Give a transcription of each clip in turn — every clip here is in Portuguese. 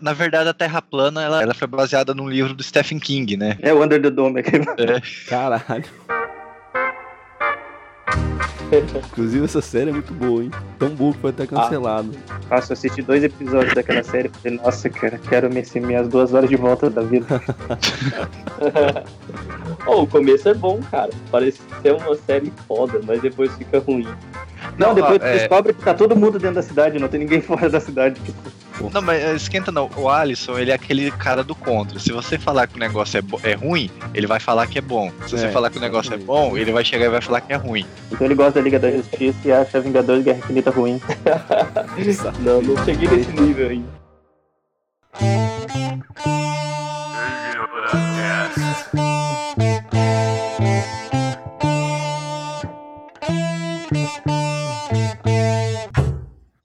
Na verdade, a Terra plana ela, ela foi baseada num livro do Stephen King, né? É o Under the Dome aqui. É. Caralho. Inclusive essa série é muito boa, hein? Tão boa que foi até cancelado. Nossa, eu assisti dois episódios daquela série e falei, nossa, cara, quero me minhas duas horas de volta da vida. oh, o começo é bom, cara. Parece ser uma série foda, mas depois fica ruim. Não, depois é... descobre que tá todo mundo dentro da cidade, não tem ninguém fora da cidade. Tipo. Não, mas esquenta não. O Alisson, ele é aquele cara do contra. Se você falar que o negócio é, é ruim, ele vai falar que é bom. Se você é, falar que o negócio é bom, ele vai chegar e vai falar que é ruim. Então ele gosta da Liga da Justiça e acha Vingadores Guerra Infinita ruim. não, não cheguei nesse nível ainda.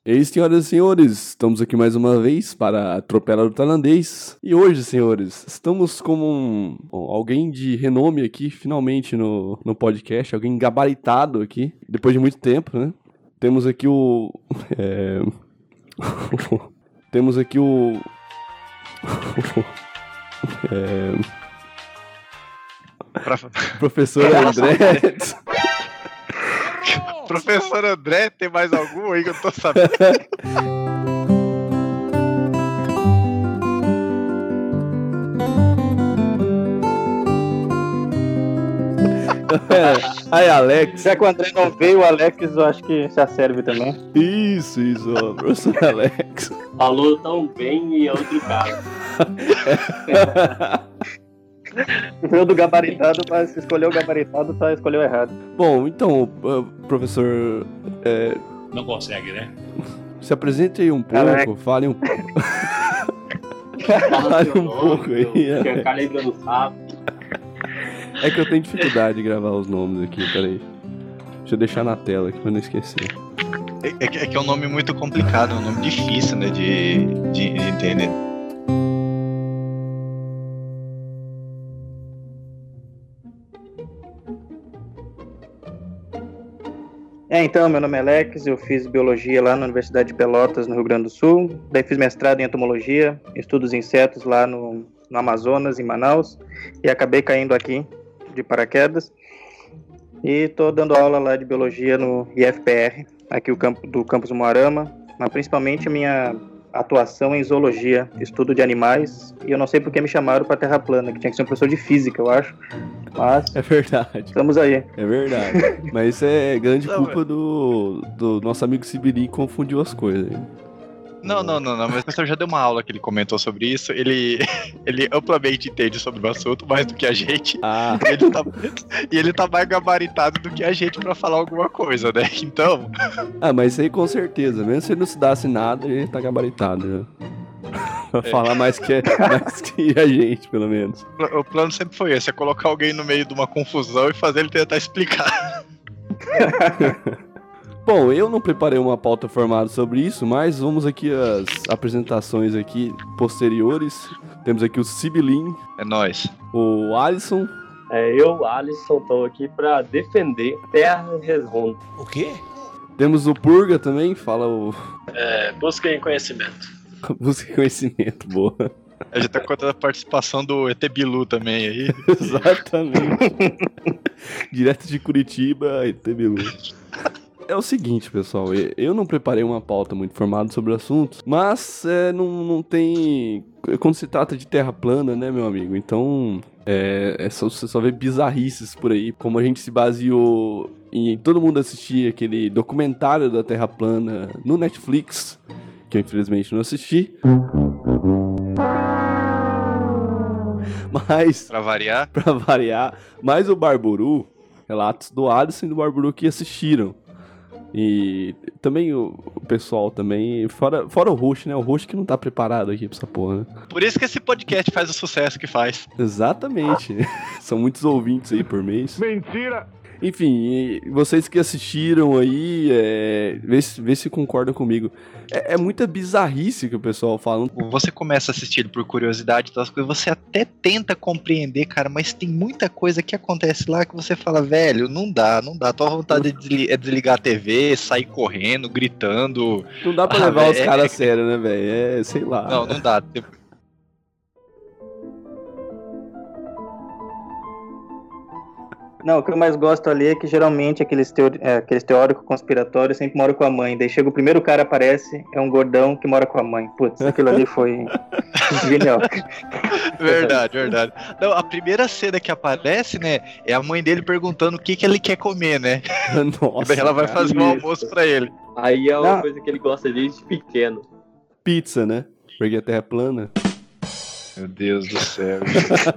E aí, senhoras e senhores, estamos aqui mais uma vez para Atropela do Tailandês. E hoje, senhores, estamos com um, alguém de renome aqui, finalmente, no, no podcast, alguém gabaritado aqui, depois de muito tempo, né? Temos aqui o. É... Temos aqui o. é... Professor André. Professor André, tem mais algum aí que eu tô sabendo? Aí, Alex. Já que o André não veio, o Alex eu acho que já serve também. Isso, isso, ó, professor Alex. Falou tão bem e é outro cara. Veio do gabaritado, mas escolheu o gabaritado, tá, escolheu errado. Bom, então, uh, professor. É... Não consegue, né? Se apresente aí um pouco, Caraca. fale um pouco. fale um pouco aí. É que eu tenho dificuldade de gravar os nomes aqui, peraí. Deixa eu deixar na tela aqui pra não esquecer. É, é, é que é um nome muito complicado, é um nome difícil, né, de, de, de entender. É, então, meu nome é Alex, eu fiz biologia lá na Universidade de Pelotas, no Rio Grande do Sul. Daí fiz mestrado em entomologia, estudos insetos lá no, no Amazonas, em Manaus. E acabei caindo aqui de paraquedas. E estou dando aula lá de biologia no IFPR, aqui o campo, do campus Moarama. Mas principalmente minha atuação em zoologia, estudo de animais, e eu não sei porque me chamaram para Terra plana, que tinha que ser um professor de física, eu acho. Mas. É verdade. Estamos aí. É verdade. Mas isso é grande culpa do, do nosso amigo Sibiri que confundiu as coisas. Não, não, não, não, mas o professor já deu uma aula que ele comentou sobre isso. Ele, ele amplamente entende sobre o assunto, mais do que a gente. Ah. Ele tá, e ele tá mais gabaritado do que a gente para falar alguma coisa, né? Então. Ah, mas isso aí com certeza. Mesmo se ele não estudasse nada, ele tá gabaritado, né? pra é. falar mais que, mais que a gente, pelo menos. O plano sempre foi esse: é colocar alguém no meio de uma confusão e fazer ele tentar explicar. Bom, eu não preparei uma pauta formada sobre isso, mas vamos aqui às apresentações aqui posteriores. Temos aqui o Sibilin. É nós. O Alisson. É, eu, Alisson, tô aqui para defender Terra Redonda. O quê? Temos o Purga também, fala o... É, busquem conhecimento. busquem conhecimento, boa. A gente tá contando a participação do ET Bilu também aí. Exatamente. Direto de Curitiba, ET Bilu é o seguinte, pessoal. Eu não preparei uma pauta muito formada sobre o assunto, mas é, não, não tem. Quando se trata de terra plana, né, meu amigo? Então. É, é só, você só vê bizarrices por aí. Como a gente se baseou em todo mundo assistir aquele documentário da Terra plana no Netflix, que eu infelizmente não assisti. Mas. Pra variar? Pra variar. Mas o Barburu, relatos do Alisson e do Barburu que assistiram. E também o, pessoal também, fora, fora o host, né? O host que não tá preparado aqui pra essa porra, né? Por isso que esse podcast faz o sucesso que faz. Exatamente. São muitos ouvintes aí por mês. Mentira! Enfim, vocês que assistiram aí, é, vê, se, vê se concordam comigo. É, é, muita bizarrice que o pessoal fala. Você começa a assistir por curiosidade das coisas, você até tenta compreender, cara, mas tem muita coisa que acontece lá que você fala, velho, não dá, não dá. Tua vontade de desligar a TV, sair correndo, gritando. Não dá pra ah, levar véio, os caras é... a sério, né, velho? É, sei lá. Não, não dá. Não, o que eu mais gosto ali é que geralmente aqueles, teori é, aqueles teóricos conspiratórios sempre moram com a mãe. Daí chega o primeiro cara aparece, é um gordão que mora com a mãe. Putz, aquilo ali foi genial. Verdade, verdade. Não, a primeira cena que aparece, né, é a mãe dele perguntando o que, que ele quer comer, né? Nossa. Daí ela vai fazer o um almoço pra ele. Aí é uma Não. coisa que ele gosta desde pequeno. Pizza, né? Porque a terra é plana. Meu Deus do céu.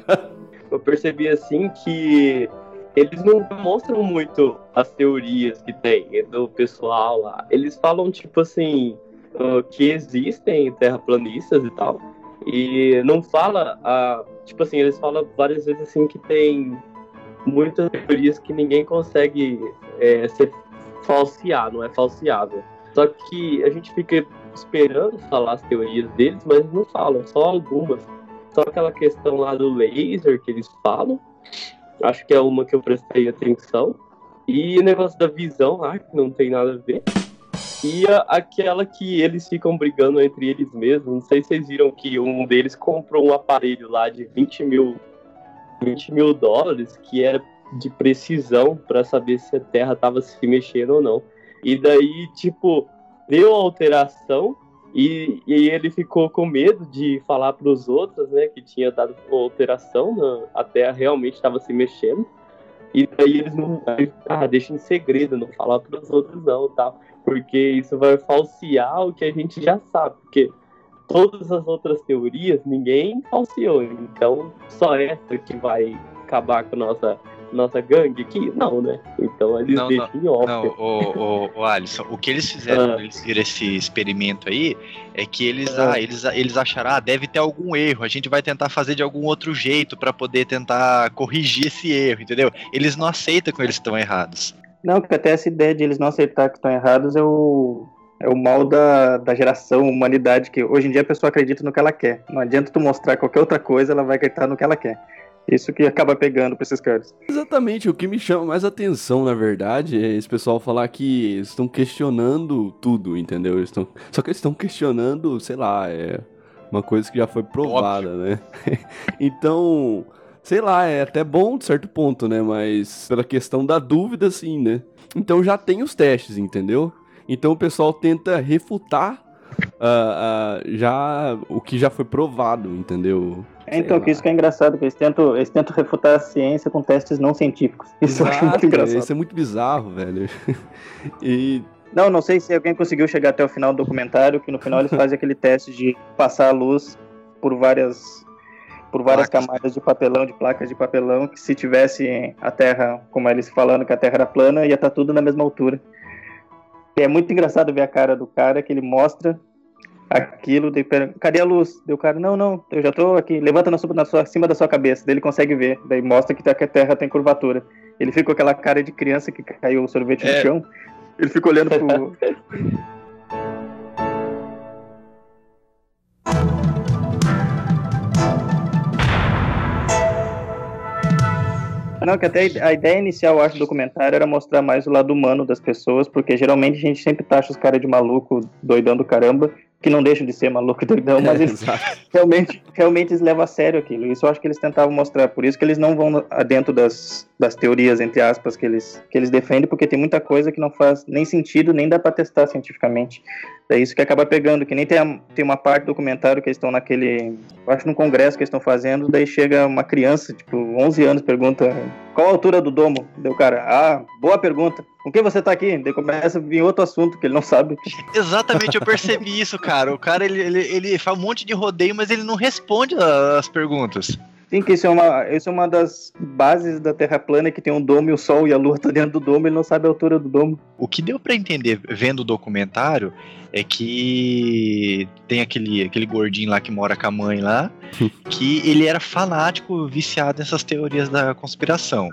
eu percebi assim que eles não demonstram muito as teorias que tem do pessoal lá. Eles falam, tipo assim, uh, que existem terraplanistas e tal. E não fala, uh, tipo assim, eles falam várias vezes assim que tem muitas teorias que ninguém consegue é, ser falsear, não é falseável. Só que a gente fica esperando falar as teorias deles, mas não falam, só algumas. Só aquela questão lá do laser que eles falam, Acho que é uma que eu prestei atenção. E o negócio da visão lá, que não tem nada a ver. E a, aquela que eles ficam brigando entre eles mesmos. Não sei se vocês viram que um deles comprou um aparelho lá de 20 mil, 20 mil dólares, que era de precisão para saber se a Terra estava se mexendo ou não. E daí, tipo, deu alteração e, e ele ficou com medo de falar para os outros, né, que tinha dado alteração, na, a Terra realmente estava se mexendo. E daí eles não, ah, deixa em segredo, não falar para os outros não, tal, porque isso vai falsear o que a gente já sabe, porque todas as outras teorias ninguém falseou, então só essa que vai acabar com a nossa nossa gangue aqui? Não, né? Então eles não, deixam não, em off. Não, o, o, o, Alisson, o que eles fizeram ah. eles fizeram esse experimento aí é que eles, ah. ah. eles, eles acharam, ah, deve ter algum erro, a gente vai tentar fazer de algum outro jeito para poder tentar corrigir esse erro, entendeu? Eles não aceitam que eles estão errados. Não, porque até essa ideia de eles não aceitar que estão errados é o, é o mal da, da geração, humanidade, que hoje em dia a pessoa acredita no que ela quer. Não adianta tu mostrar qualquer outra coisa, ela vai acreditar no que ela quer. Isso que acaba pegando pra esses caras. Exatamente, o que me chama mais atenção, na verdade, é esse pessoal falar que estão questionando tudo, entendeu? Eles estão... Só que eles estão questionando, sei lá, é uma coisa que já foi provada, Óbvio. né? então, sei lá, é até bom de certo ponto, né? Mas pela questão da dúvida, sim, né? Então já tem os testes, entendeu? Então o pessoal tenta refutar uh, uh, já o que já foi provado, entendeu? É, então, que isso que é engraçado, que eles tentam, eles tentam refutar a ciência com testes não científicos. Isso Exato, eu acho muito engraçado. Isso é muito bizarro, velho. e não, não sei se alguém conseguiu chegar até o final do documentário, que no final eles fazem aquele teste de passar a luz por várias por várias placas. camadas de papelão, de placas de papelão, que se tivesse a Terra, como eles falando que a Terra era plana, ia estar tá tudo na mesma altura. E é muito engraçado ver a cara do cara que ele mostra aquilo, de, cadê a luz? Deu o cara, não, não, eu já tô aqui, levanta na, sua, na sua, acima da sua cabeça, daí ele consegue ver, daí mostra que, tá, que a Terra tem curvatura. Ele fica com aquela cara de criança que caiu o sorvete é. no chão, ele fica olhando pro... Não, que até a ideia inicial, acho, do documentário era mostrar mais o lado humano das pessoas, porque geralmente a gente sempre taxa os caras de maluco, doidão do caramba, que não deixam de ser maluco e doidão, mas eles realmente, realmente eles levam a sério aquilo. Isso eu acho que eles tentavam mostrar. Por isso que eles não vão dentro das, das teorias, entre aspas, que eles, que eles defendem, porque tem muita coisa que não faz nem sentido, nem dá para testar cientificamente. É isso que acaba pegando, que nem tem, a, tem uma parte do documentário que eles estão naquele, acho no congresso que eles estão fazendo, daí chega uma criança, tipo, 11 anos, pergunta qual a altura do domo? O cara, ah, boa pergunta. Com quem você tá aqui? Daí começa a vir outro assunto que ele não sabe. Exatamente, eu percebi isso, cara. O cara, ele, ele, ele faz um monte de rodeio, mas ele não responde as perguntas. Sim, que isso é, uma, isso é uma das bases da Terra plana, que tem um domo e o Sol e a Lua tá dentro do domo, ele não sabe a altura do domo. O que deu para entender vendo o documentário é que tem aquele, aquele gordinho lá que mora com a mãe lá, que ele era fanático, viciado nessas teorias da conspiração.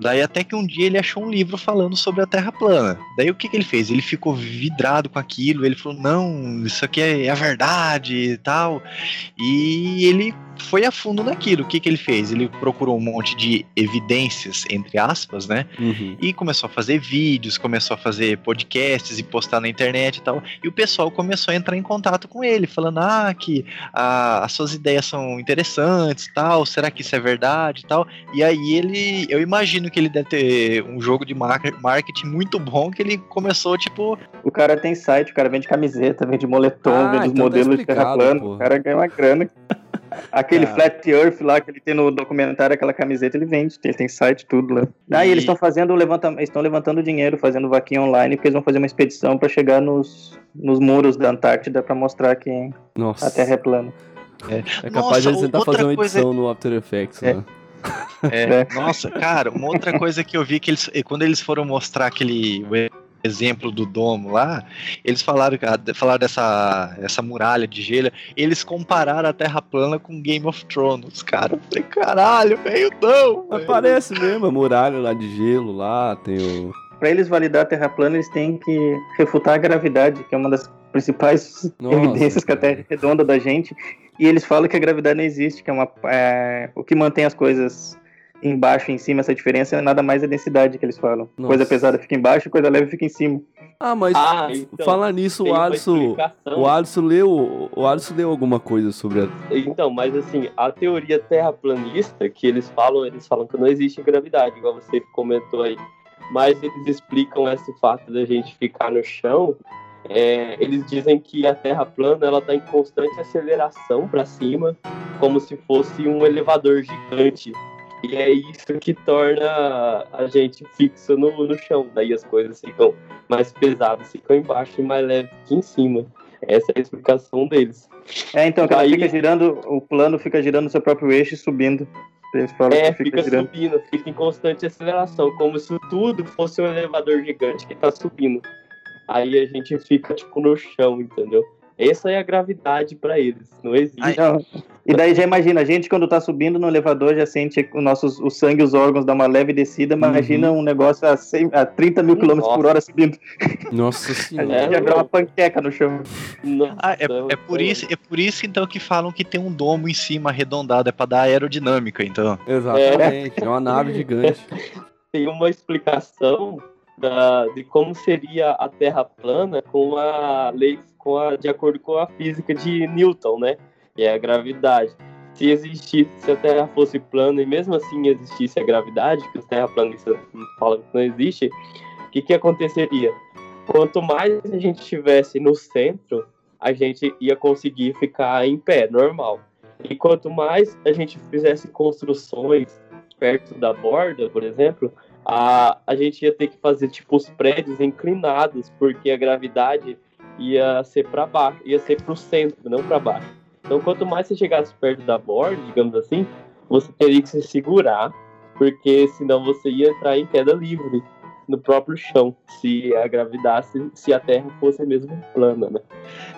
Daí até que um dia ele achou um livro falando sobre a Terra plana. Daí o que, que ele fez? Ele ficou vidrado com aquilo, ele falou, não, isso aqui é, é a verdade e tal. E ele foi a fundo naquilo. O que, que ele fez? Ele procurou um monte de evidências, entre aspas, né? Uhum. E começou a fazer vídeos, começou a fazer podcasts e postar na internet e tal. E o pessoal começou a entrar em contato com ele, falando: ah, que ah, as suas ideias são interessantes tal, será que isso é verdade e tal. E aí ele, eu imagino que ele deve ter um jogo de mar- marketing muito bom que ele começou, tipo, O cara tem site, o cara vende camiseta, vende moletom, Ah, vende os então tá modelos de terra plana. O cara ganha uma grana. Aquele Cara. Flat Earth lá que ele tem no documentário, aquela camiseta, ele vende. Ele tem site, tudo lá. Ah, e E- eles estão fazendo estão levantando dinheiro, fazendo vaquinha online, porque eles vão fazer uma expedição para chegar nos, nos muros da Antártida para mostrar que Nossa. a Terra é plana. É capaz Nossa, de eles tentar fazer uma coisa- edição no After Effects, É. né? É, nossa, cara, uma outra coisa que eu vi que eles, quando eles foram mostrar aquele exemplo do domo lá, eles falaram, que- falaram dessa essa muralha de gelo, eles compararam a Terra plana com Game of Thrones, cara. Eu falei, caralho, velho, não. Mas velho." parece mesmo, a muralha lá de gelo lá, tem o. Para eles validar a Terra plana, eles têm que refutar a gravidade, que é uma das principais Nossa, evidências que a cara. Terra é redonda da gente. E eles falam que a gravidade não existe, que é uma é, o que mantém as coisas embaixo e em cima, essa diferença é nada mais a densidade que eles falam. Nossa. Coisa pesada fica embaixo, coisa leve fica em cima. Ah, mas Ah, então, falar nisso, o uma Alisson. O Alisson leu. O Alisson leu alguma coisa sobre a. Então, mas assim, a teoria terraplanista que eles falam, eles falam que não existe gravidade, igual você comentou aí. Mas eles explicam esse fato da gente ficar no chão. é, eles dizem que a Terra plana ela está em constante aceleração para cima, como se fosse um elevador gigante. E é isso que torna a gente fixo no, no chão. Daí as coisas ficam mais pesadas, ficam embaixo e mais leves aqui em cima. Essa é a explicação deles. É, então, que ela Aí- fica girando, o plano fica girando no seu próprio eixo e subindo. Eles falam É, que fica, fica subindo, fica em constante aceleração, como se tudo fosse um elevador gigante que tá subindo. Aí a gente fica, tipo, no chão, entendeu? Essa é a gravidade pra eles. Não existe. Não. E daí já imagina, a gente quando tá subindo no elevador já sente o, nossos, o sangue e os órgãos dar uma leve descida, imagina um negócio a, 100, a 30 mil km por hora subindo. Nossa A senhora. gente É, já não. uma panqueca no chão. Nossa, Ah, é, é por isso, é por isso então que falam que tem um domo em cima arredondado, é pra dar aerodinâmica, então. Exatamente. É uma nave gigante. Tem uma explicação da, de como seria a Terra plana com a lei, com a, de acordo com a física de Newton, né? Que é a gravidade. Se existisse, se a Terra fosse plana e mesmo assim existisse a gravidade, que os terraplanistas falam que não existe, o que, que aconteceria? Quanto mais a gente estivesse no centro, a gente ia conseguir ficar em pé, normal. E quanto mais a gente fizesse construções perto da borda, por exemplo, a, a gente ia ter que fazer tipo os prédios inclinados, porque a gravidade ia ser para baixo, ia ser para o centro, não para baixo. Então, quanto mais você chegasse perto da borda, digamos assim, você teria que se segurar, porque senão você ia entrar em queda livre no próprio chão, se a gravidade, se a Terra fosse mesmo plana, né?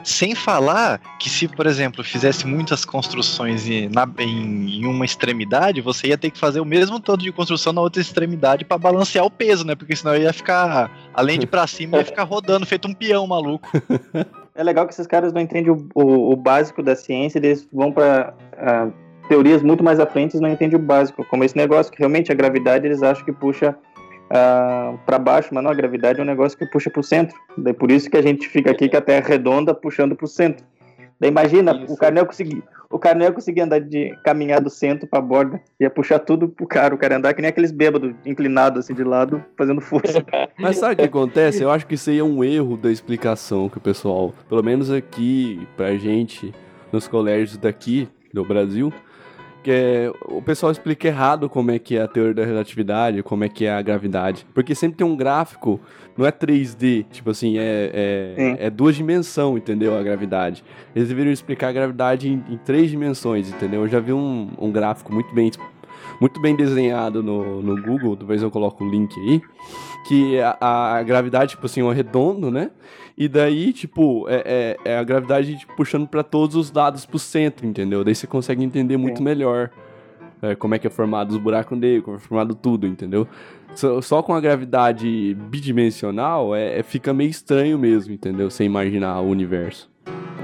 Sem falar que se, por exemplo, fizesse muitas construções em, na- em- em uma extremidade, você ia ter que fazer o mesmo tanto de construção na outra extremidade pra balancear o peso, né? Porque senão ia ficar, além de pra cima, ia ficar rodando feito um peão maluco. É legal que esses caras não entendem o, o- o básico da ciência, eles vão para teorias muito mais à frente e não entendem o básico, como esse negócio que realmente a gravidade eles acham que puxa para baixo, mas não, a gravidade é um negócio que puxa para o centro. Daí por isso que a gente fica aqui com a Terra redonda puxando para o centro. Daí imagina, Isso. o cara não ia conseguir, o cara não ia conseguir andar de caminhar do centro para a borda, ia puxar tudo pro cara, o cara ia andar que nem aqueles bêbados inclinados assim de lado, fazendo força. Mas sabe o que acontece? Eu acho que isso aí é um erro da explicação que o pessoal, pelo menos aqui pra gente, nos colégios daqui do Brasil, é, o pessoal explica errado como é que é a teoria da relatividade, como é que é a gravidade. Porque sempre tem um gráfico, não é 3D, tipo assim, é, é, é duas dimensões, entendeu? A gravidade. Eles deveriam explicar a gravidade em, em três dimensões, entendeu? Eu já vi um, um gráfico muito bem muito bem desenhado no, no Google, talvez eu coloque o link aí, que a, a gravidade, tipo assim, é um redondo, né? E daí, tipo, é, é, é a gravidade tipo, puxando pra todos os lados pro centro, entendeu? Daí você consegue entender muito Sim. melhor é, como é que é formado os buracos negros, como é formado tudo, entendeu? Só, só com a gravidade bidimensional é, é, fica meio estranho mesmo, entendeu? Sem imaginar o universo.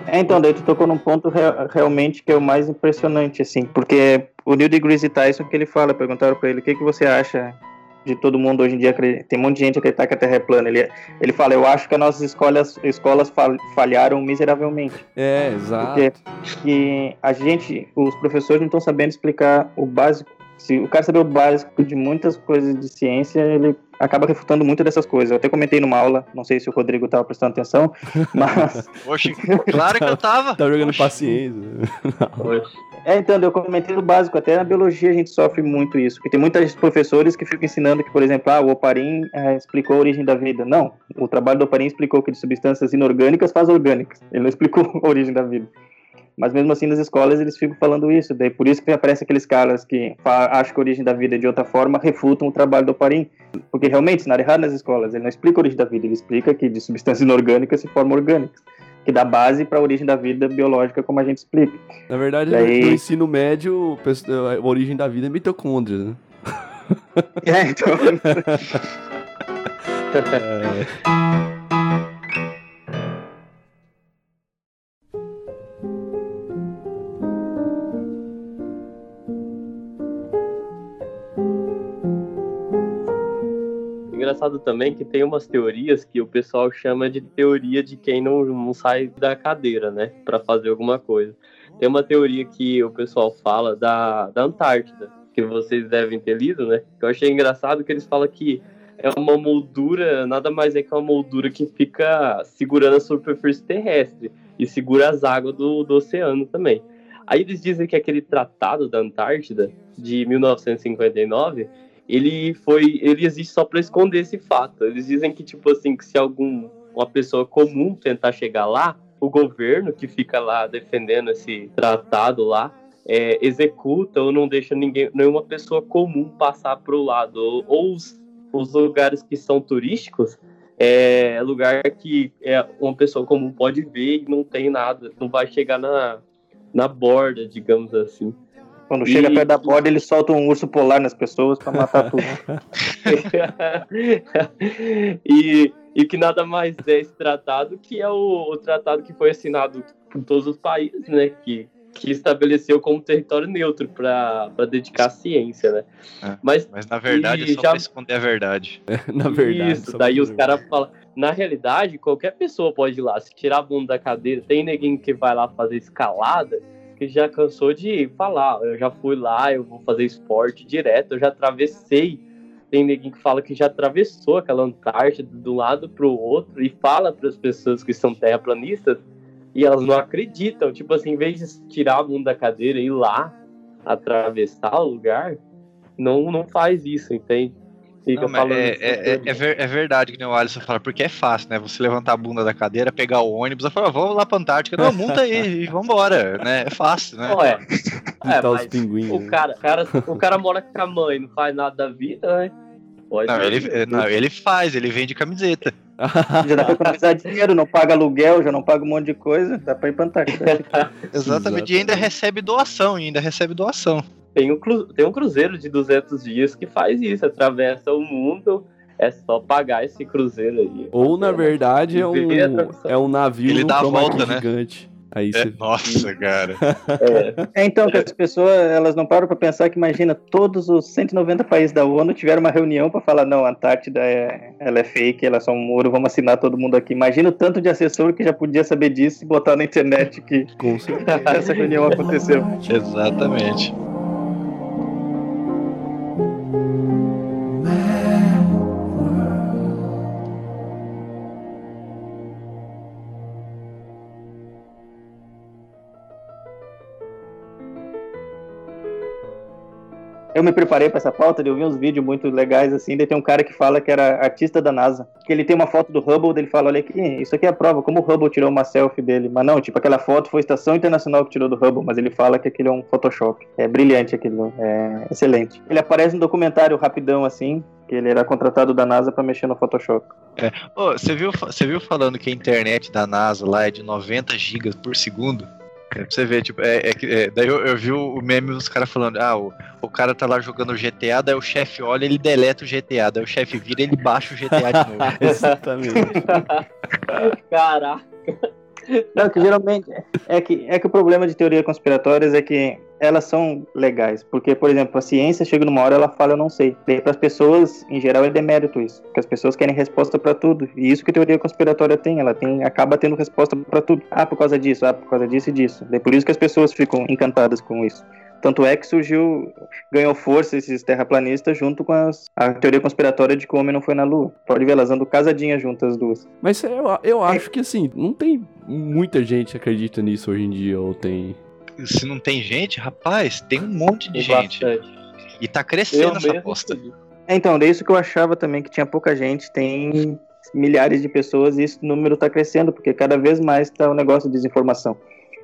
É, então, daí tu tocou num ponto re realmente que é o mais impressionante, assim, porque o Neil deGrasse Tyson que ele fala, perguntaram para ele o que, que você acha de todo mundo hoje em dia, tem um monte de gente acreditar que a Terra é plana. Ele, ele fala, eu acho que as nossas escolas, escolas falharam miseravelmente. É, exato. Porque a gente, os professores não estão sabendo explicar o básico. Se o cara saber o básico de muitas coisas de ciência, ele acaba refutando muito dessas coisas. Eu até comentei numa aula, não sei se o Rodrigo estava prestando atenção, mas. Oxe, claro que eu tava. tá jogando Oxi. paciência. É, então, eu comentei no básico, até na biologia a gente sofre muito isso, porque tem muitos professores que ficam ensinando que, por exemplo, ah, o Oparin é, explicou a origem da vida. Não, o trabalho do Oparin explicou que de substâncias inorgânicas faz orgânicas. Ele não explicou a origem da vida. Mas mesmo assim nas escolas eles ficam falando isso, daí por isso que aparecem aqueles caras que acham que a origem da vida é de outra forma, refutam o trabalho do Oparin. Porque realmente, nada errado nas escolas, ele não explica a origem da vida, ele explica que de substâncias inorgânicas se formam orgânicas que dá base para a origem da vida biológica, como a gente explica. Na verdade, Daí... no ensino médio, a origem da vida é mitocôndria, né? É, então. é. engraçado também que tem umas teorias que o pessoal chama de teoria de quem não, não sai da cadeira, né, para fazer alguma coisa. Tem uma teoria que o pessoal fala da, da Antártida, que vocês devem ter lido, né? Que eu achei engraçado que eles falam que é uma moldura, nada mais é que uma moldura que fica segurando a superfície terrestre e segura as águas do, do oceano também. Aí eles dizem que aquele tratado da Antártida de 1959 ele foi, ele existe só para esconder esse fato. Eles dizem que tipo assim, que se algum uma pessoa comum tentar chegar lá, o governo que fica lá defendendo esse tratado lá é, executa ou não deixa ninguém, nenhuma pessoa comum passar para o lado. Ou, ou os, os, lugares que são turísticos é lugar que é, uma pessoa comum pode ver e não tem nada, não vai chegar na, na borda, digamos assim. Quando e... chega perto da borda, ele solta um urso polar nas pessoas para matar tudo. e, e que nada mais é esse tratado que é o, o tratado que foi assinado por todos os países, né? Que, que estabeleceu como território neutro para dedicar à ciência, né? É, mas, mas na verdade é só já... para esconder a verdade. É, na verdade. Isso, daí os caras falam. Na realidade, qualquer pessoa pode ir lá, se tirar a bunda da cadeira, tem neguinho que vai lá fazer escalada que já cansou de falar, eu já fui lá, eu vou fazer esporte direto, eu já atravessei. Tem ninguém que fala que já atravessou aquela Antártida um lado para o outro e fala para as pessoas que são terraplanistas e elas não acreditam. Tipo assim, em vez de tirar a mundo da cadeira e ir lá atravessar o lugar, não, não faz isso, entende? Fica não, falando é, é, é, é, ver, é, verdade que o Alisson fala, porque é fácil, né? Você levantar a bunda da cadeira, pegar o ônibus e falar, vamos lá pra Antártica. Não, monta aí e vambora, né? É fácil, né? Ué, é, os pinguins, o, né? cara, cara, o cara mora com a mãe, não faz nada da vida, né? Pode não, ele, não, ele faz, ele vende camiseta. já dá pra economizar dinheiro, não paga aluguel, já não paga um monte de coisa, dá pra ir pra Antártica. Exatamente, Exatamente, e ainda recebe doação, ainda recebe doação. Tem um, tem um cruzeiro de 200 dias que faz isso, atravessa o mundo. É só pagar esse cruzeiro aí. Ou, na verdade, é um, é um navio Ele dá a volta, né? gigante. Aí é, Nossa, cara. É. é. então, que as pessoas elas não param para pensar que, imagina, todos os 190 países da ONU tiveram uma reunião para falar: não, a Antártida é, ela é fake, ela é só um muro, vamos assinar todo mundo aqui. Imagina o tanto de assessor que já podia saber disso e botar na internet que essa reunião aconteceu. Exatamente. Eu me preparei para essa pauta, eu vi uns vídeos muito legais assim, daí tem um cara que fala que era artista da NASA, que ele tem uma foto do Hubble, ele fala, olha aqui, isso aqui é a prova, como o Hubble tirou uma selfie dele, mas não, tipo, aquela foto foi a Estação Internacional que tirou do Hubble, mas ele fala que aquilo é um Photoshop, é brilhante aquilo, é excelente. Ele aparece no documentário rapidão assim, que ele era contratado da NASA para mexer no Photoshop. É. Você viu, você viu falando que a internet da NASA lá é de 90 gigas por segundo? É pra você ver, tipo, é, é, é daí eu, eu, vi o meme dos caras falando, ah, o, o cara tá lá jogando GTA, daí o chefe olha, ele deleta o GTA, daí o chefe vira ele baixa o GTA de novo. Exatamente. Caraca. Não, que geralmente é que, é que o problema de teorias conspiratórias é que elas são legais, porque, por exemplo, a ciência chega numa hora ela fala eu não sei. Para as pessoas, em geral, é demérito isso, porque as pessoas querem resposta para tudo. E isso que a teoria conspiratória tem, ela tem acaba tendo resposta para tudo. Ah, por causa disso, ah, por causa disso e disso. É por isso que as pessoas ficam encantadas com isso. Tanto é que surgiu, ganhou força esses terraplanistas junto com as, a teoria conspiratória de que o homem não foi na Lua. Pode ver, elas andam casadinhas juntas as duas. Mas eu, eu acho que assim, não tem muita gente que acredita nisso hoje em dia, ou tem. Se não tem gente, rapaz, tem um monte de gente. Bastante. E tá crescendo eu essa aposta. É, então, é isso que eu achava também, que tinha pouca gente, tem milhares de pessoas e esse número tá crescendo, porque cada vez mais tá o um negócio de desinformação.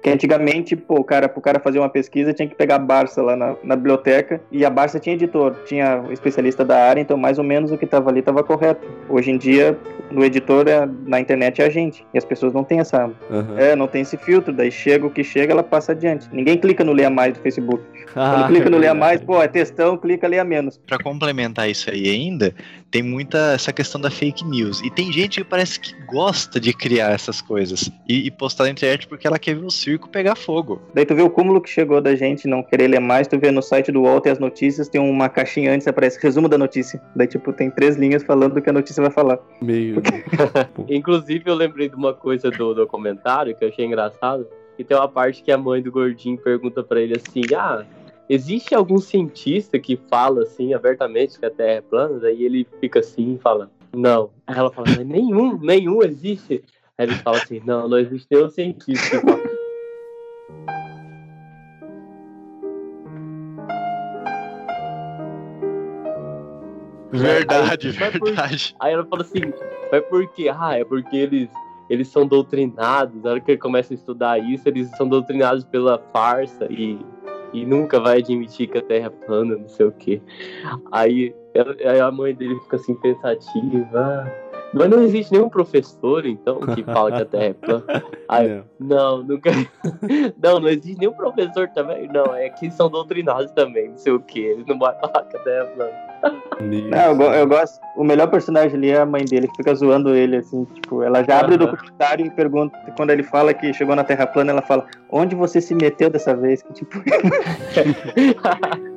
Que antigamente, pô, cara, pro cara fazer uma pesquisa, tinha que pegar a Barça lá na, na biblioteca e a Barça tinha editor, tinha especialista da área, então mais ou menos o que estava ali estava correto. Hoje em dia, no editor, é, na internet é a gente. E as pessoas não têm essa. Uhum. É, não tem esse filtro, daí chega o que chega, ela passa adiante. Ninguém clica no Leia Mais do Facebook. Ah, Quando clica no Leia Mais, pô, é textão, clica Leia Menos. Para complementar isso aí ainda, tem muita essa questão da fake news. E tem gente que parece que gosta de criar essas coisas e, e postar na internet porque ela quer ver o circo pegar fogo. Daí tu vê o cúmulo que chegou da gente não querer ler mais, tu vê no site do UOL tem as notícias, tem uma caixinha antes, aparece resumo da notícia. Daí, tipo, tem três linhas falando do que a notícia vai falar. Meio. Inclusive, eu lembrei de uma coisa do documentário que eu achei engraçado. E tem uma parte que a mãe do gordinho pergunta para ele assim: Ah, Existe algum cientista que fala assim abertamente que a Terra é plana? Daí ele fica assim e fala, não. Aí ela fala, nenhum, nenhum existe. Aí ele fala assim, não, não existe nenhum cientista. Verdade, aí, verdade. Por... Aí ela fala assim, mas por quê? Ah, é porque eles eles são doutrinados. Na hora que ele começa a estudar isso, eles são doutrinados pela farsa e e nunca vai admitir que a Terra é plana, não sei o quê. Aí, aí a mãe dele fica assim pensativa. Mas não existe nenhum professor, então, que fala que a Terra é plana. Aí, não, nunca. não, não existe nenhum professor também. Não, é que são doutrinados também, não sei o que. Eles não vão falar que a Terra é plana. Não, eu, eu, gosto. O melhor personagem ali é a mãe dele, que fica zoando ele, assim, tipo, ela já abre uhum. o documentário e pergunta, quando ele fala que chegou na Terra plana, ela fala, onde você se meteu dessa vez? Que, tipo.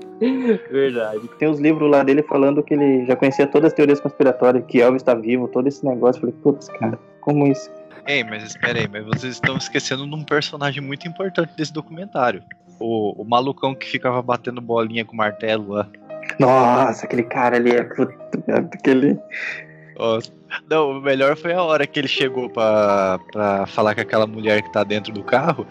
Verdade. Tem os livros lá dele falando que ele já conhecia todas as teorias conspiratórias, que Elvis está vivo, todo esse negócio. Eu falei, putz, cara, como isso? Ei, mas espera aí, mas vocês estão esquecendo de um personagem muito importante desse documentário. O, o malucão que ficava batendo bolinha com martelo lá. Nossa, aquele cara ali é puto, aquele. Nossa. Não, o melhor foi a hora que ele chegou pra, pra falar com aquela mulher que tá dentro do carro.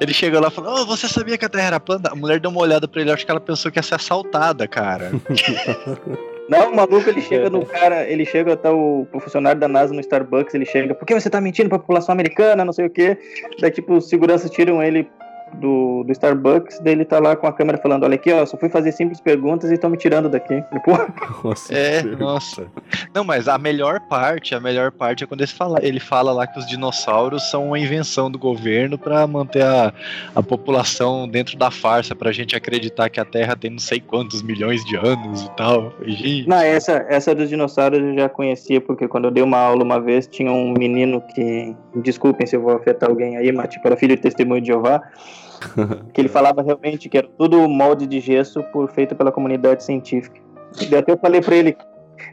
Ele chegou lá e falou: oh, você sabia que a Terra era plana? A mulher deu uma olhada pra ele, acho que ela pensou que ia ser assaltada, cara. Não, o maluco, ele chega no cara, ele chega até o, o, funcionário da NASA no Starbucks, ele chega, por que você tá mentindo pra população americana, não sei o quê. Daí, tipo, os seguranças tiram ele do, do Starbucks, dele tá lá com a câmera falando, olha aqui, ó, só fui fazer simples perguntas e estão me tirando daqui. Nossa, é, nossa. Não, mas a melhor parte, a melhor parte é quando ele fala, ele fala lá que os dinossauros são uma invenção do governo para manter a, a população dentro da farsa, pra gente acreditar que a Terra tem não sei quantos milhões de anos e tal. Gente. Não, essa, essa dos dinossauros eu já conhecia, porque quando eu dei uma aula uma vez, tinha um menino que, desculpem se eu vou afetar alguém aí, mas tipo, era filho de testemunho de Jeová, que ele falava realmente que era tudo molde de gesso por, feito pela comunidade científica. E até eu falei para ele,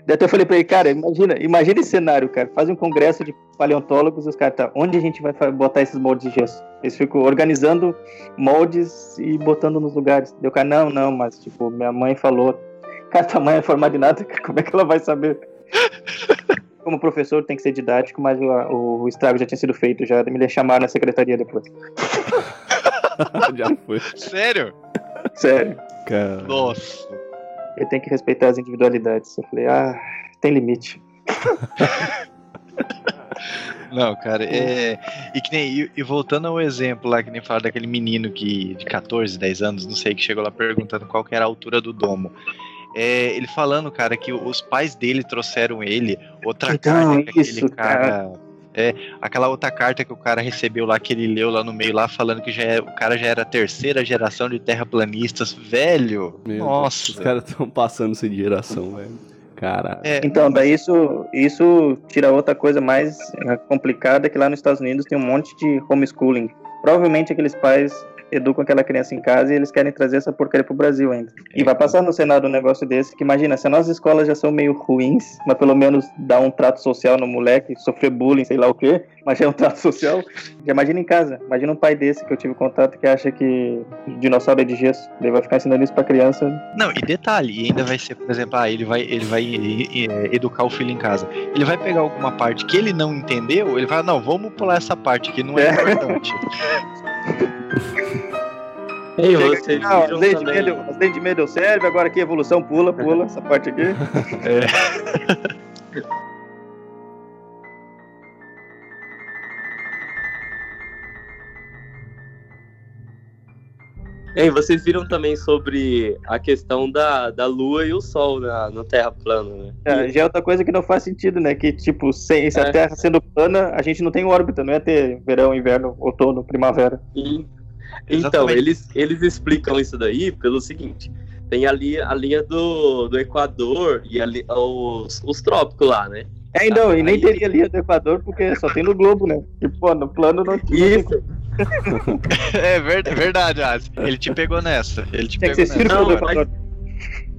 até eu falei para ele, cara, imagina, imagina esse cenário, cara. Faz um congresso de paleontólogos os caras, tá, onde a gente vai botar esses moldes de gesso? Eles ficam organizando moldes e botando nos lugares. Deu cara, não, não, mas tipo, minha mãe falou, cara, tua mãe é formada em nada, como é que ela vai saber? Como professor tem que ser didático, mas o, o estrago já tinha sido feito, já me chamaram na secretaria depois. Já foi. Sério? Sério. Cara. Nossa. Eu tenho que respeitar as individualidades. Eu falei, ah, tem limite. Não, cara, é. E, que nem, e, e, voltando ao exemplo lá, que nem fala daquele menino que de 14, 10 anos, não sei, que chegou lá perguntando qual era a altura do domo. É, ele falando, cara, que os pais dele trouxeram ele outra então, carne que isso, aquele cara. cara É, aquela outra carta que o cara recebeu lá, que ele leu lá no meio lá, falando que já é, o cara já era a terceira geração de terraplanistas. Velho! Meu nossa! Deus, os caras estão passando sem geração, velho. Cara. É, Então, daí isso, isso tira outra coisa mais complicada, que lá nos Estados Unidos tem um monte de homeschooling. Provavelmente aqueles pais educam aquela criança em casa e eles querem trazer essa porcaria pro Brasil ainda. E vai passar no Senado um negócio desse, que imagina, se as nossas escolas já são meio ruins, mas pelo menos dá um trato social no moleque, sofrer bullying, sei lá o quê, mas já é um trato social, já imagina em casa. Imagina um pai desse que eu tive contato que acha que dinossauro é de gesso. Ele vai ficar ensinando isso pra criança. Não, e detalhe, ainda vai ser, por exemplo, ah, ele vai, ele vai é, educar o filho em casa. Ele vai pegar alguma parte que ele não entendeu, ele vai, não, vamos pular essa parte que não é, É. importante. Ei, Chega vocês não, viram as leis de também... medo, as leis de medo eu serve, agora aqui evolução pula, pula, essa parte aqui. Ei, vocês viram também sobre a questão da, da Lua e o Sol na, no Terra plana, né? É, já é outra coisa que não faz sentido, né? Que, tipo, sem, se É. a Terra sendo plana, a gente não tem órbita, não ia ter verão, inverno, outono, primavera. E- então, Exatamente. eles, eles explicam isso daí pelo seguinte: tem ali a linha do, do Equador e ali, os, os trópicos lá, né? É, então, e nem Aí- teria linha do Equador, porque só tem no globo, né? E, pô, no plano não tinha. Isso, é verdade, verdade Asa. Ele te pegou nessa. Ele te que pegou ser nessa. Não, mas-.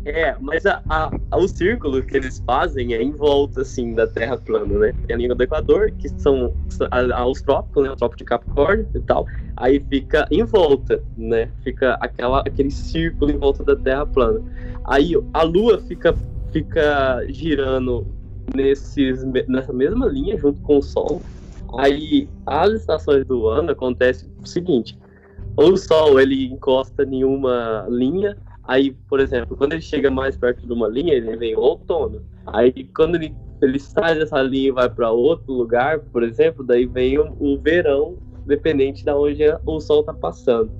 É, mas a, a- o círculo que eles fazem é em volta, assim, da Terra plana, né? Tem a linha do Equador, que são a- a- os trópicos, né? O trópico de Capricórnio e tal. Aí fica em volta, né? Fica aquela, aquele círculo em volta da Terra plana. Aí a Lua fica, fica girando nesses, nessa mesma linha junto com o Sol. Aí as estações do ano acontece o seguinte: o Sol ele encosta em uma linha, aí, por exemplo, quando ele chega mais perto de uma linha, ele vem o outono. Aí quando ele, ele sai dessa linha e vai para outro lugar, por exemplo, daí vem o, o verão, dependente de onde o Sol está passando.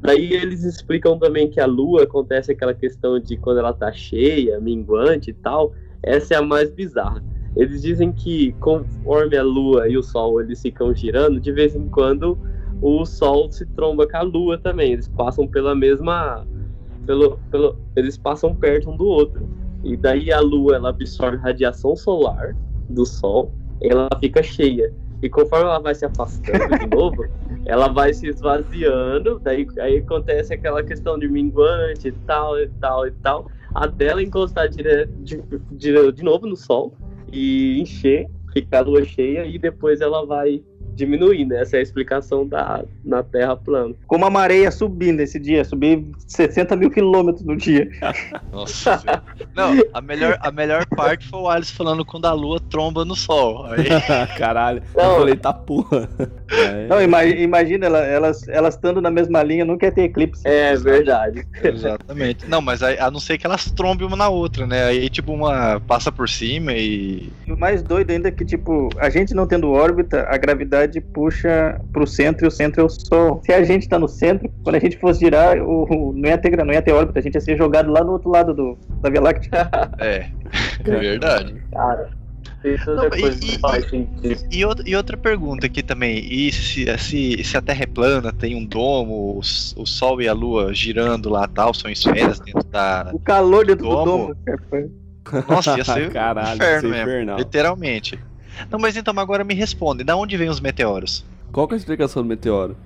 Daí eles explicam também que a Lua acontece aquela questão de quando ela tá cheia, minguante e tal. Essa é a mais bizarra. Eles dizem que conforme a Lua e o Sol eles ficam girando, de vez em quando o Sol se tromba com a Lua também. Eles passam pela mesma, pelo, pelo, eles passam perto um do outro. E daí a Lua ela absorve radiação solar do Sol, ela fica cheia. E conforme ela vai se afastando de novo, ela vai se esvaziando. Daí aí acontece aquela questão de minguante e tal e tal e tal, até ela encostar dire, de, de, de novo no Sol e encher, ficar a lua cheia e depois ela vai diminuindo. Essa é a explicação da na Terra plana. Como a maré ia subir nesse dia, subir 60 mil quilômetros no dia. Nossa. Não, a melhor, a melhor parte foi o Alice falando quando a lua tromba no sol. Aí, Caralho. Não. Eu falei, tá porra. É. Não, ima- imagina ela- elas, elas estando na mesma linha, nunca ia ter eclipse. É verdade. exatamente. Não, mas aí, a não ser que elas trombem uma na outra, né? Aí, tipo, uma passa por cima e. E o mais doido ainda é que, tipo, a gente não tendo órbita, a gravidade puxa pro centro e o centro é o Sol. Se a gente tá no centro, quando a gente fosse girar, o, o- não, ia ter, não ia ter órbita, a gente ia ser jogado lá no outro lado do, da Via Láctea. É, é verdade. Cara, isso Não, depois e- não e- faz sentido. E outra, e outra pergunta aqui também, e se, se, se a Terra é plana, tem um domo, o, o Sol e a Lua girando lá tal, são esferas dentro da. O calor dentro do Domo. domo. cara, foi- Nossa, ia ser Caralho, inferno ia ser mesmo, infernal. literalmente. Não, mas então agora me responde, da onde vêm os meteoros? Qual que é a explicação do meteoro?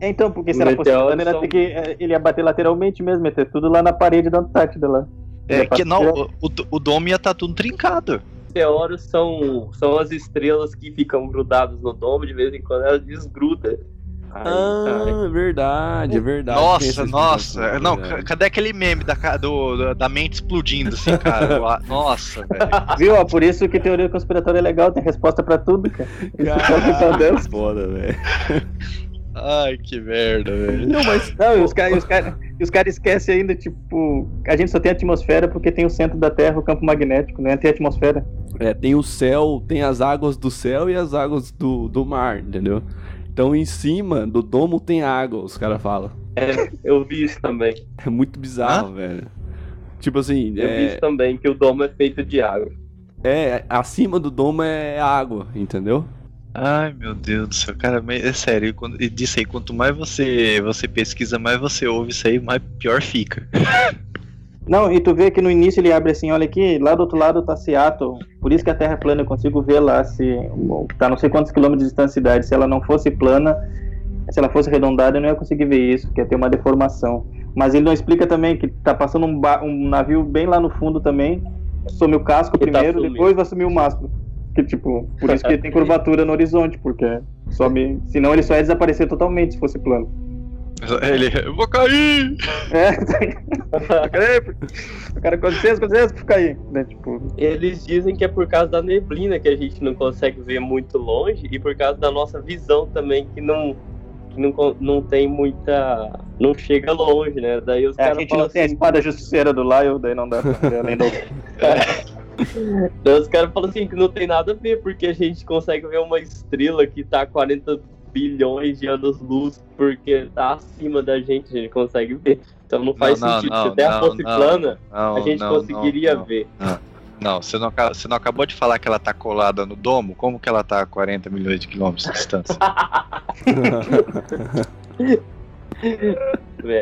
Então, porque se era fosse meteoro plano, ele ia, são- ter que, eh, ele ia bater lateralmente mesmo, ia ter tudo lá na parede da Antártida lá. É, Ia que não, o, o, o domo ia estar tudo trincado. Meteoros são, são as estrelas que ficam grudadas no domo, de vez em quando elas desgrudam. Aí, Ah, é verdade, é verdade. Nossa, nossa. Não, é verdade. ca- cadê aquele meme da, do, da- mente explodindo, assim, cara? Nossa, velho. Viu? Ó, por isso que teoria conspiratória é legal, tem resposta pra tudo, cara. Isso é tá dando. foda, velho. Ai, que merda, velho. Não, mas Não, e os caras cara, os cara esquecem ainda, tipo, a gente só tem atmosfera porque tem o centro da Terra, o campo magnético, né? Tem atmosfera. é, tem o céu, tem as águas do céu e as águas do, do mar, entendeu? Então em cima do domo tem água, os caras falam. É, eu vi isso também. É muito bizarro, velho. Tipo assim, Eu vi é, isso também, que o domo é feito de água. é, acima do domo é água, entendeu? Ai, meu Deus do céu, cara, mas é sério, quando, e disso aí, quanto mais você, você pesquisa, mais você ouve isso aí, mais pior fica. Não, e tu vê que no início ele abre assim, olha aqui, lá do outro lado tá Seattle, por isso que a Terra é plana, eu consigo ver lá se tá não sei quantos quilômetros de distância da cidade, se ela não fosse plana, se ela fosse arredondada, eu não ia conseguir ver isso, que ia ter uma deformação. Mas ele não explica também que tá passando um, um navio bem lá no fundo também, some o casco e tá primeiro, tá depois vai sumir o mastro. Que, tipo, por isso que tem curvatura no horizonte, porque some, senão ele só ia desaparecer totalmente se fosse plano. Ele, eu vou cair! É, o cara, com licença, com licença, vou cair. Né, tipo... Eles dizem que é por causa da neblina que a gente não consegue ver muito longe e por causa da nossa visão também que não, que não, não tem muita. não chega longe, né? Daí os é, caras. A gente não assim, tem a assim, espada justiceira do Lyle, daí não dá pra ver além do. Daí os caras falam assim que não tem nada a ver, porque a gente consegue ver uma estrela que tá a 40 bilhões de anos-luz, porque tá acima da gente, a gente consegue ver. Então não faz não, sentido. Não, Se a Terra fosse plana, a gente conseguiria ver. Não, você não, você não acabou de falar que ela tá colada no domo? Como que ela tá a 40 milhões de quilômetros de distância?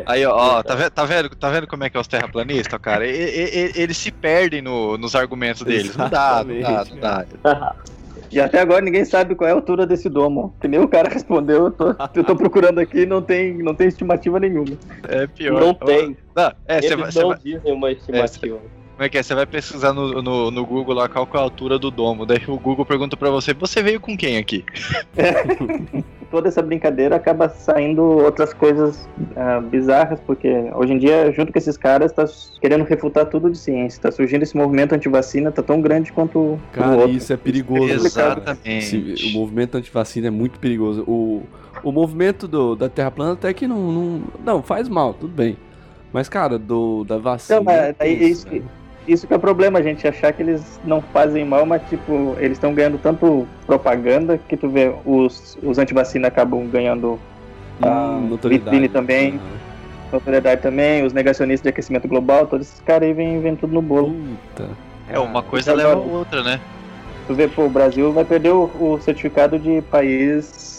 Aí, ó, tá vendo, tá, vendo, tá vendo como é que é os terraplanistas, cara? E, e, e, eles se perdem no, nos argumentos deles. Não dá, não dá, não dá. E até agora ninguém sabe qual é a altura desse domo. Que nem o cara respondeu, eu tô, eu tô procurando aqui e não tem, não tem estimativa nenhuma. É pior. Não tem. Não, é, Eles vai, não vai, dizem uma estimativa. É, como é que é? Você vai pesquisar no, no, no, Google lá qual é a altura do domo. Daí o Google pergunta pra você, você veio com quem aqui? É. Toda essa brincadeira acaba saindo outras coisas uh, bizarras, porque hoje em dia, junto com esses caras, tá querendo refutar tudo de ciência. Tá surgindo esse movimento antivacina, tá tão grande quanto Cara, o isso é perigoso. Exatamente. Esse, o movimento antivacina é muito perigoso. O, o movimento do, da Terra plana até que não, não. Não, faz mal, tudo bem. Mas, cara, do, da vacina. Não, mas é isso, que, isso que é o problema, a gente achar que eles não fazem mal, mas tipo, eles estão ganhando tanto propaganda que tu vê os, os antivacina acabam ganhando a hum, vitrine também, uhum. notoriedade também, os negacionistas de aquecimento global, todos esses caras aí vêm, vêm tudo no bolo. Puta. É, uma coisa leva a outra, né? Tu vê, pô, o Brasil vai perder o, o certificado de país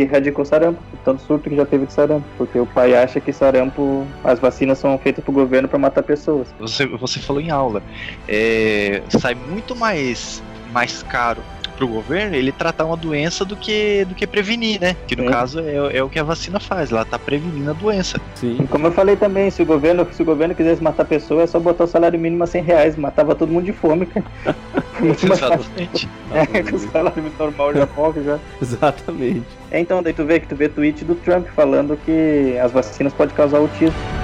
que erradicou sarampo, tanto surto que já teve de sarampo, porque o pai acha que sarampo, as vacinas são feitas pro governo para matar pessoas. Você, você falou em aula, é, sai muito mais, mais caro pro governo ele tratar uma doença do que, do que prevenir, né? Que no caso é, é, o que a vacina faz, ela tá prevenindo a doença. Sim. Como eu falei também, se o governo, se o governo quisesse matar pessoas, é só botar o salário mínimo a 100 reais, matava todo mundo de fome, cara. Exatamente. É, com o salário normal já morre já. Exatamente. É, então, daí tu vê que tu vê tweet do Trump falando que as vacinas podem causar autismo.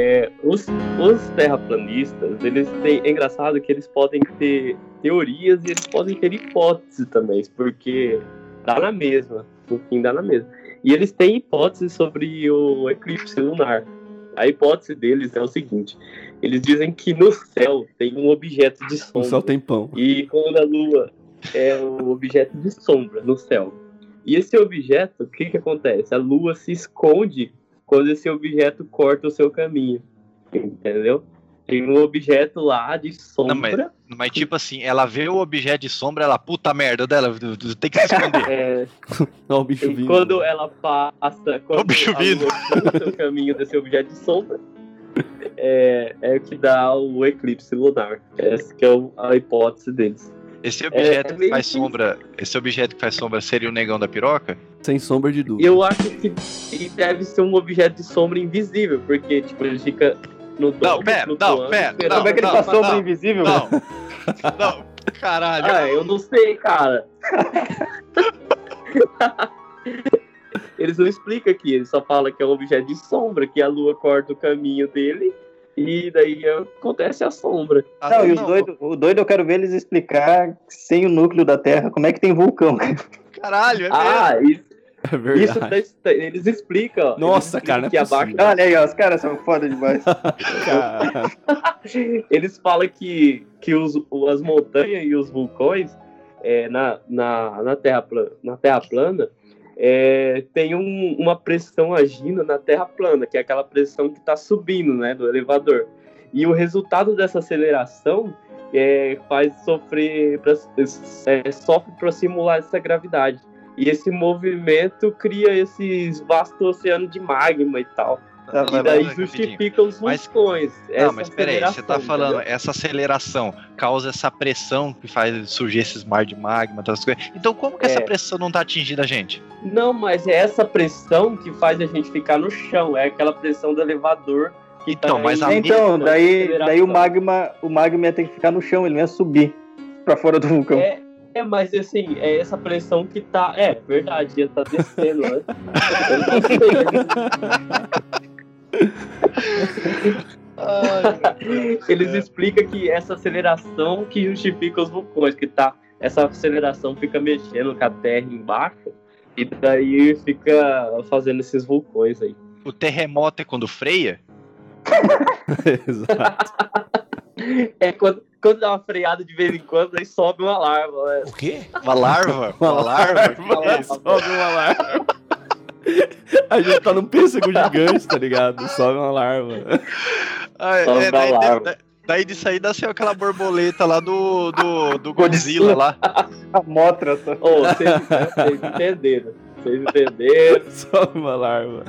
É, os, os terraplanistas, eles têm. É engraçado que eles podem ter teorias e eles podem ter hipóteses também, porque dá na mesma. No fim dá na mesma. E eles têm hipóteses sobre o eclipse lunar. A hipótese deles é o seguinte: eles dizem que no céu tem um objeto de sombra. No céu tem pão. E quando a lua é um objeto de sombra no céu. E esse objeto, o que, que acontece? A lua se esconde quando esse objeto corta o seu caminho. Entendeu? Tem um objeto lá de sombra. Não, mas, mas, tipo assim, ela vê o objeto de sombra, ela, puta merda dela, tem que se esconder. É. Não, o bicho e vindo. quando ela passa, quando o bicho vindo. o seu caminho desse objeto de sombra, é, é o que dá o eclipse lunar. Essa que é a hipótese deles. Esse objeto é, que faz sombra, esse objeto que faz sombra seria o negão da piroca? Sem sombra de dúvida. Eu acho que deve ser um objeto de sombra invisível, porque tipo ele fica no domo, Não, pera, não, pera, não, Como é que ele faz sombra não, invisível? Não. não, caralho. Ah, eu não sei, cara. eles não explicam aqui, eles só falam que é um objeto de sombra, que a lua corta o caminho dele e daí acontece a sombra. Ah, não, e os doido, o doido eu quero ver eles explicar sem o núcleo da Terra como é que tem vulcão. Caralho, é ah, mesmo. Isso, é verdade. Isso eles explicam. Nossa, eles cara, não é abaixo. Olha aí, ó, os caras são foda demais. eles falam que, que os, as montanhas e os vulcões é, na, na, na, terra, na Terra plana é, tem um, uma pressão agindo na Terra plana, que é aquela pressão que está subindo, né, do elevador. E o resultado dessa aceleração é, faz sofrer, é, sofre para simular essa gravidade. E esse movimento cria esses vasto oceano de magma e tal. Tá, e daí justifica os vulcões. Mas, não, mas peraí, você tá falando, entendeu? essa aceleração causa essa pressão que faz surgir esses mar de magma, todas as coisas. Então como que é. essa pressão não tá atingindo a gente? Não, mas é essa pressão que faz a gente ficar no chão, é aquela pressão do elevador que então, tá mas a Então, daí, daí o magma, o magma tem que ficar no chão, ele não ia subir para fora do vulcão. É, é, mas assim, é essa pressão que tá. É, verdade, ia tá descendo, né? Eles explicam que essa aceleração que justifica os vulcões, que tá. Essa aceleração fica mexendo com a Terra embaixo e daí fica fazendo esses vulcões aí. O terremoto é quando freia? Exato. É quando, quando dá uma freada de vez em quando, aí sobe uma larva. Né? O quê? Uma larva? Uma, uma larva? larva? sobe uma larva. A gente tá num pêssego gigante, tá ligado? Sobe uma larva. Ah, é, é, daí, larva. daí disso aí nasceu aquela borboleta lá do, do, do Godzilla lá. A motra. Tá? Oh, vocês entenderam. Vocês entenderam? Sobe uma larva.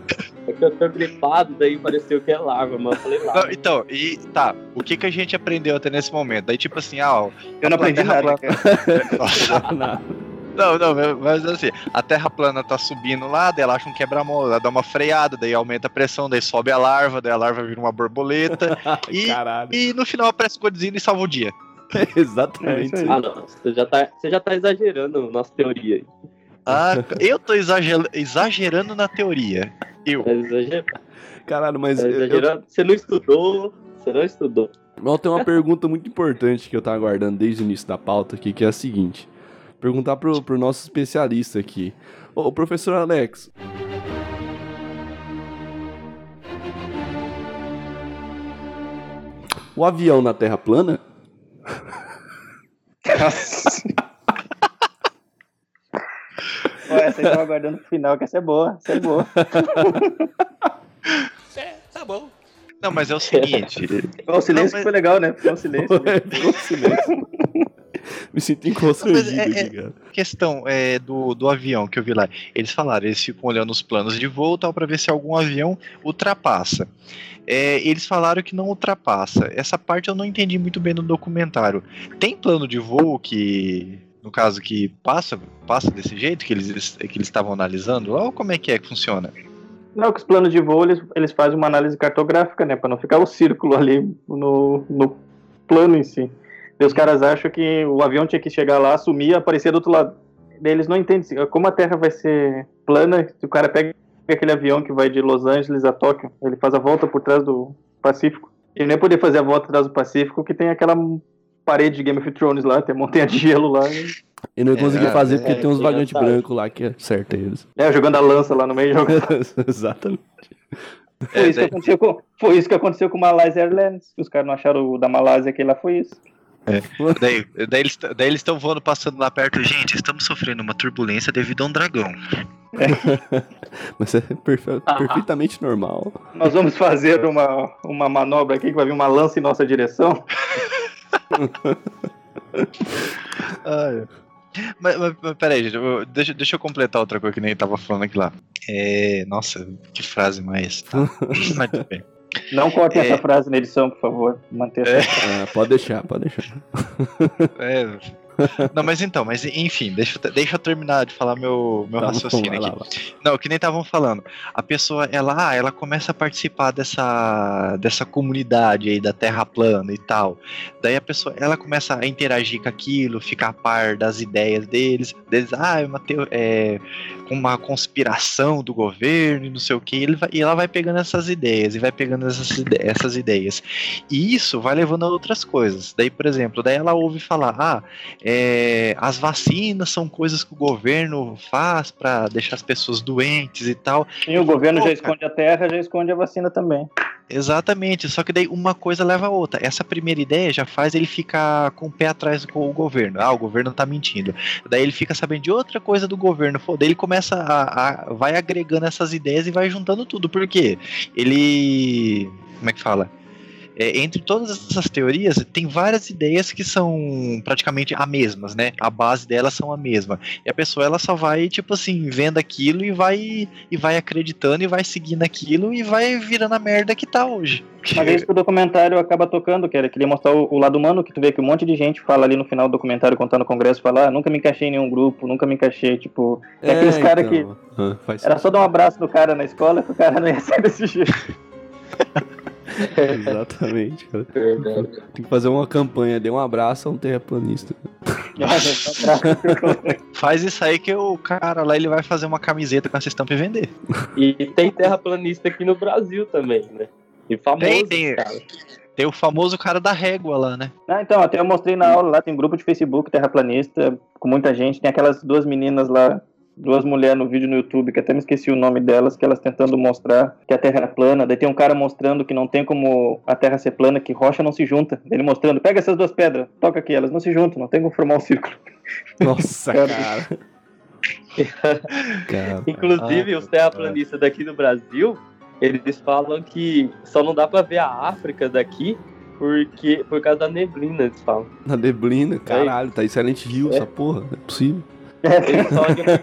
É que eu tô gripado, daí pareceu que é larva, mas eu falei larva. Não, então, e tá, o que que a gente aprendeu até nesse momento? Daí tipo assim, ah, ó, Eu não aprendi nada. Nossa. Não, não, mas assim, a terra plana tá subindo lá, daí ela acha um quebra-mola, ela dá uma freada, daí aumenta a pressão, daí sobe a larva, daí a larva vira uma borboleta. e, e no final aparece o Godzilla e salva o dia. exatamente. É ah, não, você já tá, você já tá exagerando nossa teoria aí. Ah, eu tô exager, exagerando na teoria. Eu. É exagerando. Caralho, mas. É exagerando. Eu... Você não estudou, você não estudou. Mas tem uma pergunta muito importante que eu tava aguardando desde o início da pauta aqui, que é a seguinte perguntar pro, pro nosso especialista aqui. Ô, professor Alex. O avião na Terra plana? Ué, essa tava aguardando pro final, que essa é boa, essa é boa. É, tá bom. Não, mas é o seguinte. O silêncio não, mas... foi legal, né? Foi um silêncio. Foi um silêncio. Me sinto constrangido, é, é, questão é, do, do avião que eu vi lá. Eles falaram, eles ficam olhando os planos de voo tal para ver se algum avião ultrapassa. É, eles falaram que não ultrapassa. Essa parte eu não entendi muito bem no documentário. Tem plano de voo que, no caso, que passa, passa desse jeito que eles que eles estavam analisando lá, ou como é que é que funciona? Não, que os planos de voo eles, eles fazem uma análise cartográfica, né, para não ficar o círculo ali no, no plano em si. E os caras acham que o avião tinha que chegar lá, sumir e aparecer do outro lado. Eles não entendem como a Terra vai ser plana se o cara pega aquele avião que vai de Los Angeles a Tóquio, ele faz a volta por trás do Pacífico. Ele nem poder fazer a volta por trás do Pacífico, que tem aquela parede de Game of Thrones lá, tem montanha de gelo lá. E não consegui é, fazer porque é, tem uns vagantes brancos lá que acerta eles. É, jogando a lança lá no meio. Exatamente. Foi, é, isso que com, foi, isso que aconteceu com o Malaysia Airlines. Os caras não acharam o da Malásia, que lá foi isso. É. Daí, daí, eles daí eles estão voando passando lá perto. Gente, estamos sofrendo uma turbulência devido a um dragão. É. Mas é perfe ah, perfeitamente normal. Nós vamos fazer uma, uma manobra aqui que vai vir uma lança em nossa direção. ah, mas, mas, mas, peraí, gente, eu, deixa, deixa eu completar outra coisa que nem tava falando aqui lá. É, nossa, que frase mais. Tá. mas tudo bem. Não corte é... essa frase na edição, por favor. Manter é... ah, pode deixar, pode deixar. É. Não, mas então, mas enfim, deixa, deixa eu terminar de falar meu, meu tá raciocínio aqui. Lá, lá. Não, que nem estavam falando. A pessoa, ela, ah, ela começa a participar dessa, dessa comunidade aí da Terra plana e tal. Daí a pessoa, ela começa a interagir com aquilo, ficar a par das ideias deles. Deles, ah, é uma, é, uma conspiração do governo e não sei o que. Ele vai, e ela vai pegando essas ideias e vai pegando essas, ide essas ideias. E isso vai levando a outras coisas. Daí, por exemplo, daí ela ouve falar, ah, é, as vacinas são coisas que o governo faz para deixar as pessoas doentes e tal. E o governo Pô, já esconde a terra, já esconde a vacina também. Exatamente, só que daí uma coisa leva a outra. Essa primeira ideia já faz ele ficar com o pé atrás com o governo. Ah, o governo tá mentindo. Daí ele fica sabendo de outra coisa do governo. Daí ele começa a, a vai agregando essas ideias e vai juntando tudo. Por quê? Ele. Como é que fala? É, entre todas essas teorias, tem várias ideias que são praticamente a mesmas, né? A base delas são a mesma. E a pessoa ela só vai, tipo assim, vendo aquilo e vai e vai acreditando e vai seguindo aquilo e vai virando a merda que tá hoje. Uma vez que o documentário acaba tocando, que era queria mostrar o, o, lado humano, que tu vê que um monte de gente fala ali no final do documentário, contando no congresso, fala, ah, nunca me encaixei em nenhum grupo, nunca me encaixei, tipo, é, aqueles caras então. que ah, era só dar um abraço no cara na escola que o cara não ia ser desse jeito. Exatamente, cara. Tem que fazer uma campanha, dê um abraço a um terraplanista. Faz isso aí que o cara lá ele vai fazer uma camiseta com essa estampa e vender. E tem terraplanista aqui no Brasil também, né? E famoso, tem, tem. Cara. Tem o famoso cara da régua lá, né? Ah, então, até eu mostrei na aula lá, tem um grupo de Facebook terraplanista, com muita gente, tem aquelas duas meninas lá duas mulheres no vídeo no YouTube, que até me esqueci o nome delas, que elas tentando mostrar que a Terra era plana. Daí tem um cara mostrando que não tem como a Terra ser plana, que rocha não se junta. Ele mostrando, pega essas duas pedras, toca aqui, elas não se juntam, não tem como formar um círculo. Nossa, cara. cara. Inclusive, os terraplanistas daqui do Brasil, eles falam que só não dá para ver a África daqui porque por causa da neblina, eles falam. Na neblina? Caralho, tá em Silent Hill é. essa porra, não é possível. Eles olham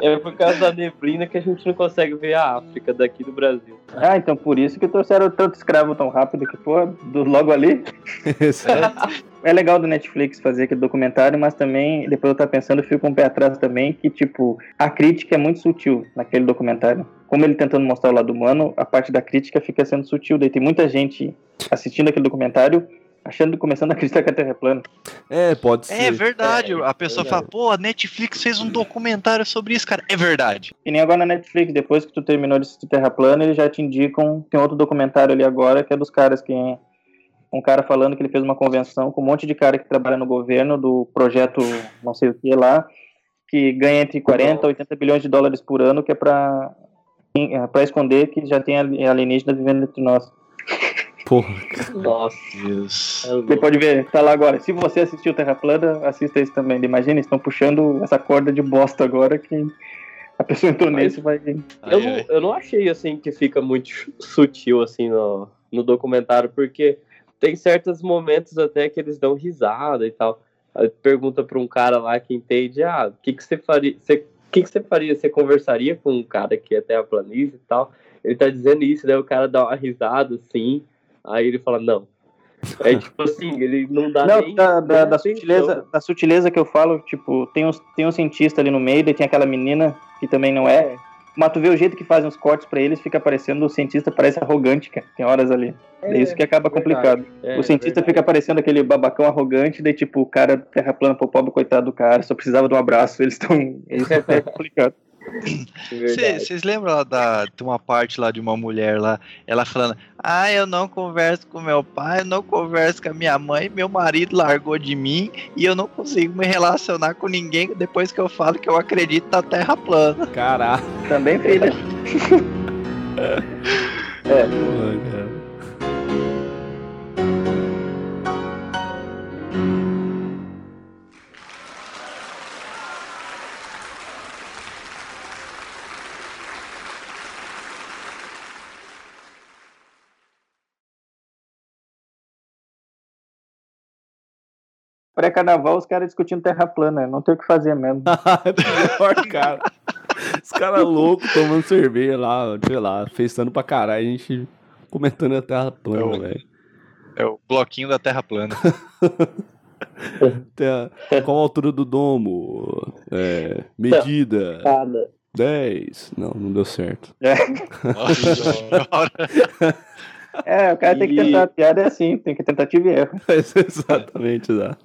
é por causa da neblina que a gente não consegue ver a África daqui do Brasil. Ah, então por isso que trouxeram tanto escravo tão rápido que, pô, do, logo ali. é legal do Netflix fazer aquele documentário, mas também, depois eu tava pensando, eu fico com um pé atrás também, que, tipo, a crítica é muito sutil naquele documentário. Como ele tentando mostrar o lado humano, a parte da crítica fica sendo sutil. Daí tem muita gente assistindo aquele documentário achando, começando a acreditar que a Terra é plana. É, pode é ser. É verdade. É, a pessoa é verdade. fala, pô, a Netflix fez um documentário sobre isso, cara. É verdade. E nem agora na Netflix, depois que tu terminou de assistir Terra plana, eles já te indicam. Tem outro documentário ali agora que é dos caras que. Um cara falando que ele fez uma convenção com um monte de cara que trabalha no governo do projeto não sei o que lá, que ganha entre 40 e 80 bilhões de dólares por ano, que é pra, pra esconder que já tem alienígenas vivendo entre nós. Porra. Nossa. Deus. Você pode ver, tá lá agora. Se você assistiu Terra Plana, assista isso também. Imagina, estão puxando essa corda de bosta agora que a pessoa entrou Mas, nisso vai. Eu não, eu não achei assim que fica muito sutil assim no, no documentário, porque tem certos momentos até que eles dão risada e tal. Pergunta para um cara lá que entende, ah, o que, que você faria? Você, o que, que você faria? Você conversaria com um cara que é terraplanista e tal? Ele tá dizendo isso, daí o cara dá uma risada assim. Aí ele fala, não. É tipo assim, ele não dá não, nem. Da, da, da sutileza, da sutileza que eu falo, tipo, tem, uns, tem um cientista ali no meio, e tem aquela menina que também não é. é. Mas tu vê o jeito que fazem os cortes para eles, fica parecendo o cientista parece arrogante, cara. Tem horas ali. É, é isso que acaba complicado. É, o cientista fica parecendo aquele babacão arrogante, daí tipo, o cara terra plana pro pobre coitado do cara, só precisava de um abraço, eles estão. Isso é complicado. Vocês lembram da, de uma parte lá de uma mulher lá, ela falando: Ah, eu não converso com meu pai, eu não converso com a minha mãe, meu marido largou de mim e eu não consigo me relacionar com ninguém depois que eu falo que eu acredito na Terra plana. Caraca. Também, filha. é. Pô, Pré-carnaval, os caras discutindo terra plana, não tem o que fazer mesmo. é pior, cara. Os caras loucos tomando cerveja lá, sei lá, festando pra caralho, a gente comentando a terra plana, velho. É o bloquinho da terra plana. Qual a altura do domo? É, medida. Cada. 10. Não, não deu certo. É. Nossa, É, o cara tem que tentar. A piada é assim, tem que tentativa e erro. Exatamente, dá.